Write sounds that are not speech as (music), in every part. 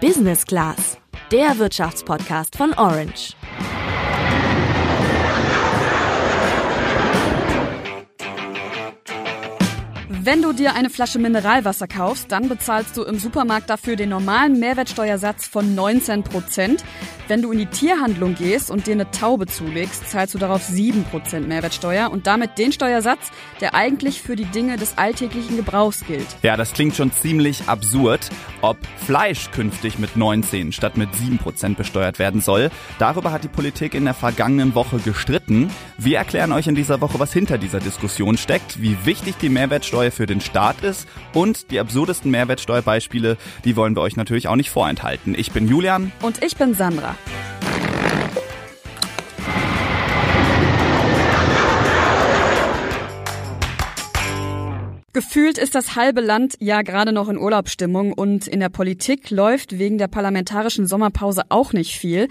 Business Class, der Wirtschaftspodcast von Orange. Wenn du dir eine Flasche Mineralwasser kaufst, dann bezahlst du im Supermarkt dafür den normalen Mehrwertsteuersatz von 19 Prozent. Wenn du in die Tierhandlung gehst und dir eine Taube zulegst, zahlst du darauf 7% Mehrwertsteuer und damit den Steuersatz, der eigentlich für die Dinge des alltäglichen Gebrauchs gilt. Ja, das klingt schon ziemlich absurd. Ob Fleisch künftig mit 19 statt mit 7% besteuert werden soll, darüber hat die Politik in der vergangenen Woche gestritten. Wir erklären euch in dieser Woche, was hinter dieser Diskussion steckt, wie wichtig die Mehrwertsteuer für den Staat ist und die absurdesten Mehrwertsteuerbeispiele, die wollen wir euch natürlich auch nicht vorenthalten. Ich bin Julian. Und ich bin Sandra. Gefühlt ist das halbe Land ja gerade noch in Urlaubsstimmung und in der Politik läuft wegen der parlamentarischen Sommerpause auch nicht viel.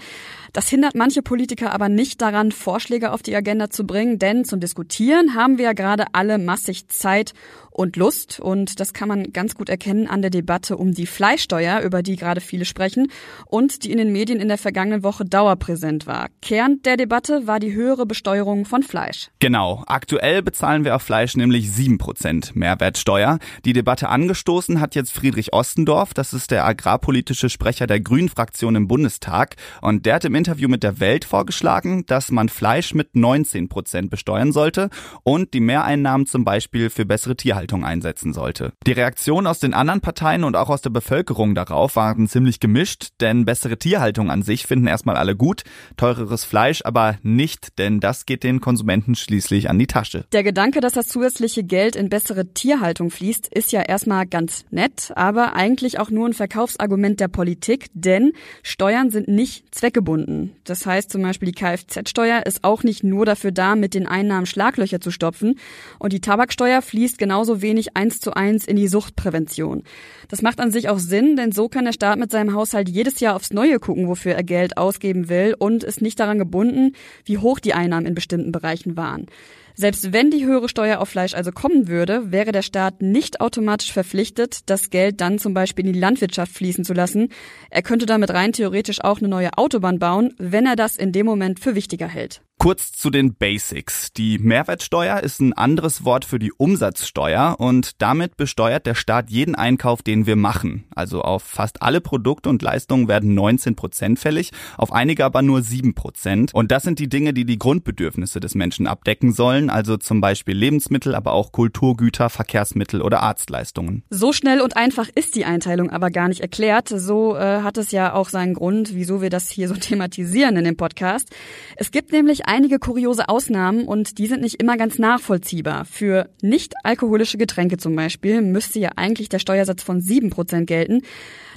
Das hindert manche Politiker aber nicht daran, Vorschläge auf die Agenda zu bringen, denn zum Diskutieren haben wir ja gerade alle massig Zeit und Lust. Und das kann man ganz gut erkennen an der Debatte um die Fleischsteuer, über die gerade viele sprechen und die in den Medien in der vergangenen Woche dauerpräsent war. Kern der Debatte war die höhere Besteuerung von Fleisch. Genau. Aktuell bezahlen wir auf Fleisch nämlich sieben Prozent Mehrwertsteuer. Die Debatte angestoßen hat jetzt Friedrich Ostendorf. Das ist der agrarpolitische Sprecher der Grünen-Fraktion im Bundestag. Und der hat im Interview mit der Welt vorgeschlagen, dass man Fleisch mit 19 Prozent besteuern sollte und die Mehreinnahmen zum Beispiel für bessere Tierhaltung einsetzen sollte. Die Reaktionen aus den anderen Parteien und auch aus der Bevölkerung darauf waren ziemlich gemischt, denn bessere Tierhaltung an sich finden erstmal alle gut, teureres Fleisch aber nicht, denn das geht den Konsumenten schließlich an die Tasche. Der Gedanke, dass das zusätzliche Geld in bessere Tierhaltung fließt, ist ja erstmal ganz nett, aber eigentlich auch nur ein Verkaufsargument der Politik, denn Steuern sind nicht zweckgebunden gebunden. Das heißt zum Beispiel, die Kfz-Steuer ist auch nicht nur dafür da, mit den Einnahmen Schlaglöcher zu stopfen. Und die Tabaksteuer fließt genauso wenig eins zu eins in die Suchtprävention. Das macht an sich auch Sinn, denn so kann der Staat mit seinem Haushalt jedes Jahr aufs Neue gucken, wofür er Geld ausgeben will und ist nicht daran gebunden, wie hoch die Einnahmen in bestimmten Bereichen waren. Selbst wenn die höhere Steuer auf Fleisch also kommen würde, wäre der Staat nicht automatisch verpflichtet, das Geld dann zum Beispiel in die Landwirtschaft fließen zu lassen. Er könnte damit rein theoretisch auch eine neue Autobahn bauen, wenn er das in dem Moment für wichtiger hält. Kurz zu den Basics. Die Mehrwertsteuer ist ein anderes Wort für die Umsatzsteuer und damit besteuert der Staat jeden Einkauf, den wir machen. Also auf fast alle Produkte und Leistungen werden 19 Prozent fällig, auf einige aber nur 7 Prozent. Und das sind die Dinge, die die Grundbedürfnisse des Menschen abdecken sollen, also zum Beispiel Lebensmittel, aber auch Kulturgüter, Verkehrsmittel oder Arztleistungen. So schnell und einfach ist die Einteilung aber gar nicht erklärt. So äh, hat es ja auch seinen Grund, wieso wir das hier so (laughs) thematisieren in dem Podcast. Es gibt nämlich einige kuriose Ausnahmen und die sind nicht immer ganz nachvollziehbar. Für nicht alkoholische Getränke zum Beispiel müsste ja eigentlich der Steuersatz von 7% gelten.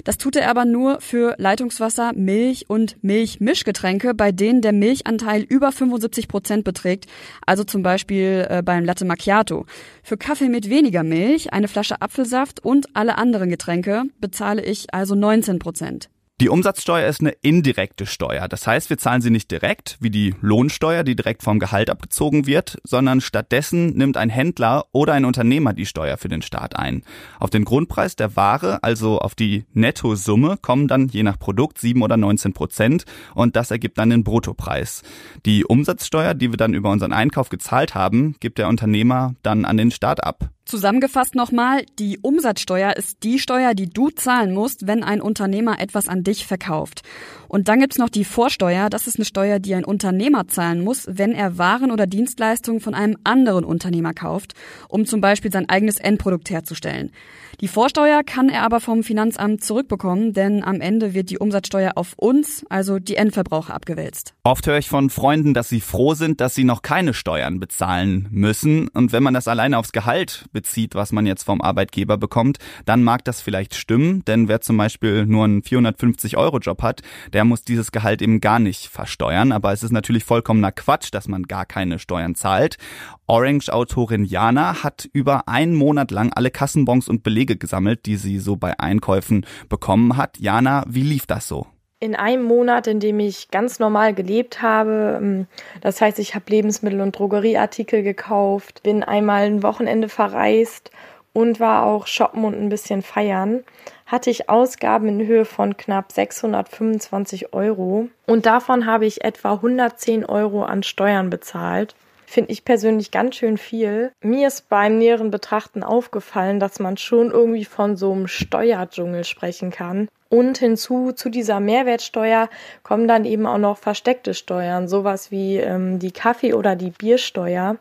Das tut er aber nur für Leitungswasser, Milch und Milchmischgetränke, bei denen der Milchanteil über 75% beträgt, also zum Beispiel äh, beim Latte Macchiato. Für Kaffee mit weniger Milch, eine Flasche Apfelsaft und alle anderen Getränke bezahle ich also 19%. Die Umsatzsteuer ist eine indirekte Steuer. Das heißt, wir zahlen sie nicht direkt, wie die Lohnsteuer, die direkt vom Gehalt abgezogen wird, sondern stattdessen nimmt ein Händler oder ein Unternehmer die Steuer für den Staat ein. Auf den Grundpreis der Ware, also auf die Nettosumme, kommen dann je nach Produkt 7 oder 19 Prozent und das ergibt dann den Bruttopreis. Die Umsatzsteuer, die wir dann über unseren Einkauf gezahlt haben, gibt der Unternehmer dann an den Staat ab. Zusammengefasst nochmal, die Umsatzsteuer ist die Steuer, die du zahlen musst, wenn ein Unternehmer etwas an dich verkauft. Und dann gibt's noch die Vorsteuer, das ist eine Steuer, die ein Unternehmer zahlen muss, wenn er Waren oder Dienstleistungen von einem anderen Unternehmer kauft, um zum Beispiel sein eigenes Endprodukt herzustellen. Die Vorsteuer kann er aber vom Finanzamt zurückbekommen, denn am Ende wird die Umsatzsteuer auf uns, also die Endverbraucher, abgewälzt. Oft höre ich von Freunden, dass sie froh sind, dass sie noch keine Steuern bezahlen müssen. Und wenn man das alleine aufs Gehalt bezieht, was man jetzt vom Arbeitgeber bekommt, dann mag das vielleicht stimmen, denn wer zum Beispiel nur einen 450-Euro-Job hat, der muss dieses Gehalt eben gar nicht versteuern. Aber es ist natürlich vollkommener Quatsch, dass man gar keine Steuern zahlt. Orange-Autorin Jana hat über einen Monat lang alle Kassenbons und Belege gesammelt, die sie so bei Einkäufen bekommen hat. Jana, wie lief das so? in einem Monat, in dem ich ganz normal gelebt habe. Ähm, das heißt, ich habe Lebensmittel und Drogerieartikel gekauft, bin einmal ein Wochenende verreist und war auch shoppen und ein bisschen feiern, hatte ich Ausgaben in Höhe von knapp 625 Euro und davon habe ich etwa 110 Euro an Steuern bezahlt. Finde ich persönlich ganz schön viel. Mir ist beim näheren Betrachten aufgefallen, dass man schon irgendwie von so einem Steuerdschungel sprechen kann. Und hinzu zu dieser Mehrwertsteuer kommen dann eben auch noch versteckte Steuern, sowas wie ähm, die Kaffee- oder die Biersteuer.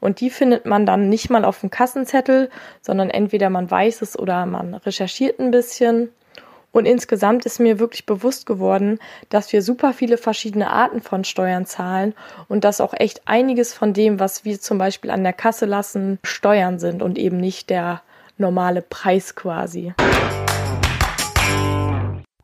Und die findet man dann nicht mal auf dem Kassenzettel, sondern entweder man weiß es oder man recherchiert ein bisschen. Und insgesamt ist mir wirklich bewusst geworden, dass wir super viele verschiedene Arten von Steuern zahlen und dass auch echt einiges von dem, was wir zum Beispiel an der Kasse lassen, Steuern sind und eben nicht der normale Preis quasi.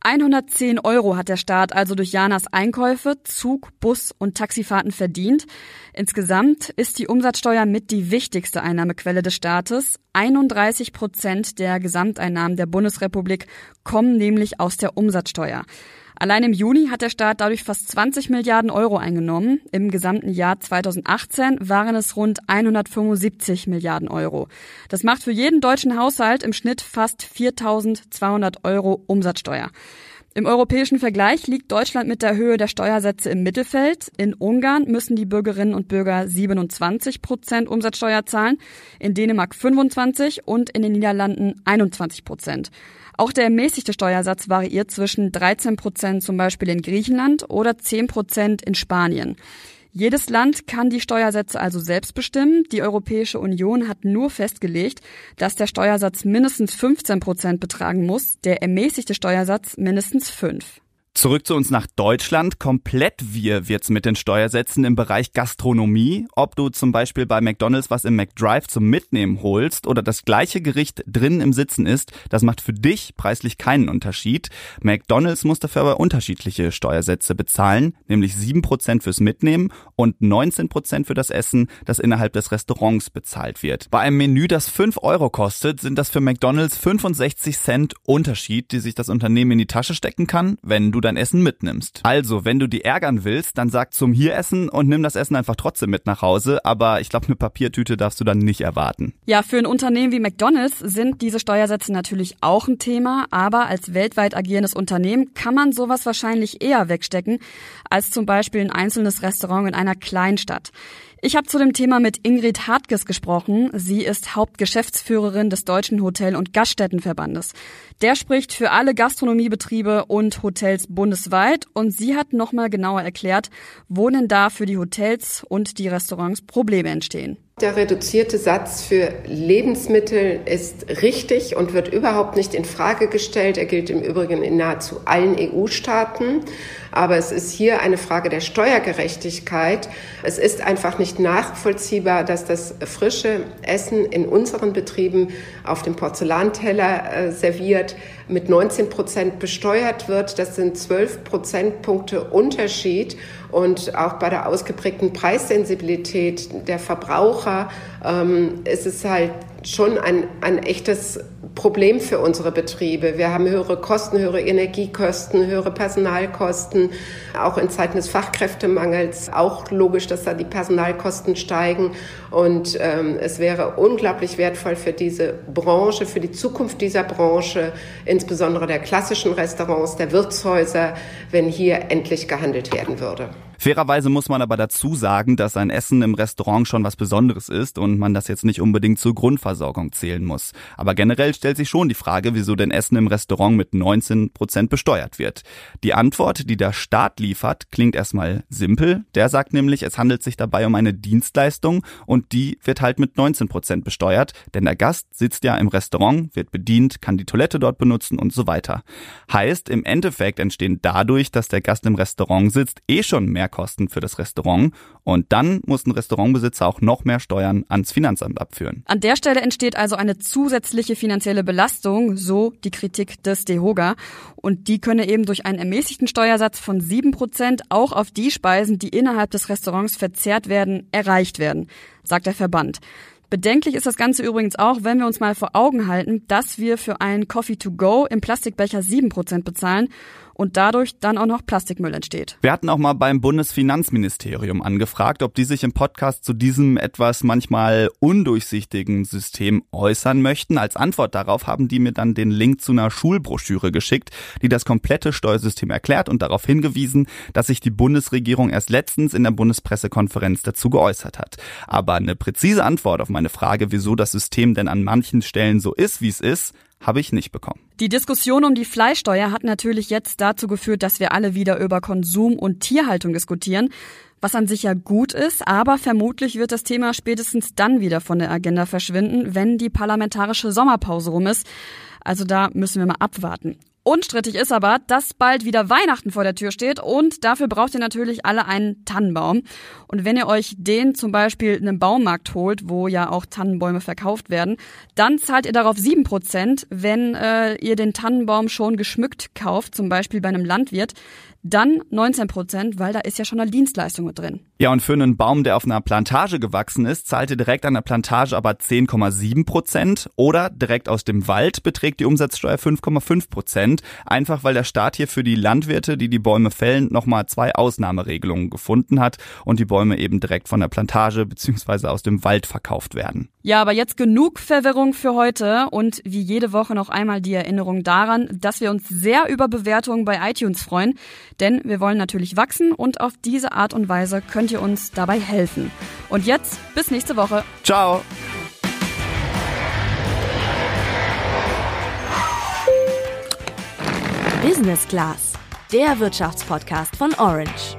110 Euro hat der Staat also durch Janas Einkäufe, Zug, Bus und Taxifahrten verdient. Insgesamt ist die Umsatzsteuer mit die wichtigste Einnahmequelle des Staates. 31 Prozent der Gesamteinnahmen der Bundesrepublik kommen nämlich aus der Umsatzsteuer. Allein im Juni hat der Staat dadurch fast 20 Milliarden Euro eingenommen. Im gesamten Jahr 2018 waren es rund 175 Milliarden Euro. Das macht für jeden deutschen Haushalt im Schnitt fast 4.200 Euro Umsatzsteuer. Im europäischen Vergleich liegt Deutschland mit der Höhe der Steuersätze im Mittelfeld. In Ungarn müssen die Bürgerinnen und Bürger 27 Prozent Umsatzsteuer zahlen, in Dänemark 25 und in den Niederlanden 21 Prozent. Auch der ermäßigte Steuersatz variiert zwischen 13 Prozent zum Beispiel in Griechenland oder 10 Prozent in Spanien. Jedes Land kann die Steuersätze also selbst bestimmen. Die Europäische Union hat nur festgelegt, dass der Steuersatz mindestens 15 Prozent betragen muss, der ermäßigte Steuersatz mindestens 5. Zurück zu uns nach Deutschland. Komplett wir wird's mit den Steuersätzen im Bereich Gastronomie. Ob du zum Beispiel bei McDonalds was im McDrive zum Mitnehmen holst oder das gleiche Gericht drin im Sitzen ist, das macht für dich preislich keinen Unterschied. McDonalds muss dafür aber unterschiedliche Steuersätze bezahlen, nämlich 7% fürs Mitnehmen und 19% für das Essen, das innerhalb des Restaurants bezahlt wird. Bei einem Menü, das 5 Euro kostet, sind das für McDonalds 65 Cent Unterschied, die sich das Unternehmen in die Tasche stecken kann, wenn du dein Essen mitnimmst. Also, wenn du die ärgern willst, dann sag zum hier essen und nimm das Essen einfach trotzdem mit nach Hause. Aber ich glaube, eine Papiertüte darfst du dann nicht erwarten. Ja, für ein Unternehmen wie McDonald's sind diese Steuersätze natürlich auch ein Thema. Aber als weltweit agierendes Unternehmen kann man sowas wahrscheinlich eher wegstecken als zum Beispiel ein einzelnes Restaurant in einer Kleinstadt. Ich habe zu dem Thema mit Ingrid Hartges gesprochen. Sie ist Hauptgeschäftsführerin des Deutschen Hotel- und Gaststättenverbandes. Der spricht für alle Gastronomiebetriebe und Hotels bundesweit und sie hat nochmal genauer erklärt, wo denn da für die Hotels und die Restaurants Probleme entstehen. Der reduzierte Satz für Lebensmittel ist richtig und wird überhaupt nicht in Frage gestellt. Er gilt im Übrigen in nahezu allen EU-Staaten. Aber es ist hier eine Frage der Steuergerechtigkeit. Es ist einfach nicht nachvollziehbar, dass das frische Essen in unseren Betrieben auf dem Porzellanteller äh, serviert mit 19 Prozent besteuert wird. Das sind 12 Prozentpunkte Unterschied. Und auch bei der ausgeprägten Preissensibilität der Verbraucher ähm, ist es halt schon ein, ein echtes Problem für unsere Betriebe. Wir haben höhere Kosten, höhere Energiekosten, höhere Personalkosten, auch in Zeiten des Fachkräftemangels. Auch logisch, dass da die Personalkosten steigen. Und ähm, es wäre unglaublich wertvoll für diese Branche, für die Zukunft dieser Branche, insbesondere der klassischen Restaurants, der Wirtshäuser, wenn hier endlich gehandelt werden würde. Fairerweise muss man aber dazu sagen, dass ein Essen im Restaurant schon was Besonderes ist und man das jetzt nicht unbedingt zur Grundversorgung zählen muss. Aber generell stellt sich schon die Frage, wieso denn Essen im Restaurant mit 19 Prozent besteuert wird. Die Antwort, die der Staat liefert, klingt erstmal simpel. Der sagt nämlich, es handelt sich dabei um eine Dienstleistung und die wird halt mit 19 Prozent besteuert, denn der Gast sitzt ja im Restaurant, wird bedient, kann die Toilette dort benutzen und so weiter. Heißt, im Endeffekt entstehen dadurch, dass der Gast im Restaurant sitzt, eh schon mehr Mehrkosten für das Restaurant und dann muss ein Restaurantbesitzer auch noch mehr Steuern ans Finanzamt abführen. An der Stelle entsteht also eine zusätzliche finanzielle Belastung, so die Kritik des DEHOGA. Und die könne eben durch einen ermäßigten Steuersatz von sieben Prozent auch auf die Speisen, die innerhalb des Restaurants verzehrt werden, erreicht werden, sagt der Verband. Bedenklich ist das Ganze übrigens auch, wenn wir uns mal vor Augen halten, dass wir für einen Coffee to go im Plastikbecher sieben Prozent bezahlen und dadurch dann auch noch Plastikmüll entsteht. Wir hatten auch mal beim Bundesfinanzministerium angefragt, ob die sich im Podcast zu diesem etwas manchmal undurchsichtigen System äußern möchten. Als Antwort darauf haben die mir dann den Link zu einer Schulbroschüre geschickt, die das komplette Steuersystem erklärt und darauf hingewiesen, dass sich die Bundesregierung erst letztens in der Bundespressekonferenz dazu geäußert hat. Aber eine präzise Antwort auf meine Frage, wieso das System denn an manchen Stellen so ist, wie es ist, habe ich nicht bekommen. Die Diskussion um die Fleischsteuer hat natürlich jetzt dazu geführt, dass wir alle wieder über Konsum und Tierhaltung diskutieren, was an sich ja gut ist, aber vermutlich wird das Thema spätestens dann wieder von der Agenda verschwinden, wenn die parlamentarische Sommerpause rum ist. Also da müssen wir mal abwarten. Unstrittig ist aber, dass bald wieder Weihnachten vor der Tür steht und dafür braucht ihr natürlich alle einen Tannenbaum. Und wenn ihr euch den zum Beispiel in einem Baumarkt holt, wo ja auch Tannenbäume verkauft werden, dann zahlt ihr darauf sieben Prozent, wenn äh, ihr den Tannenbaum schon geschmückt kauft, zum Beispiel bei einem Landwirt. Dann 19 Prozent, weil da ist ja schon eine Dienstleistung mit drin. Ja, und für einen Baum, der auf einer Plantage gewachsen ist, zahlt ihr direkt an der Plantage aber 10,7 Prozent oder direkt aus dem Wald beträgt die Umsatzsteuer 5,5 Prozent. Einfach weil der Staat hier für die Landwirte, die die Bäume fällen, nochmal zwei Ausnahmeregelungen gefunden hat und die Bäume eben direkt von der Plantage bzw. aus dem Wald verkauft werden. Ja, aber jetzt genug Verwirrung für heute und wie jede Woche noch einmal die Erinnerung daran, dass wir uns sehr über Bewertungen bei iTunes freuen. Denn wir wollen natürlich wachsen und auf diese Art und Weise könnt ihr uns dabei helfen. Und jetzt bis nächste Woche. Ciao. Business Class, der Wirtschaftspodcast von Orange.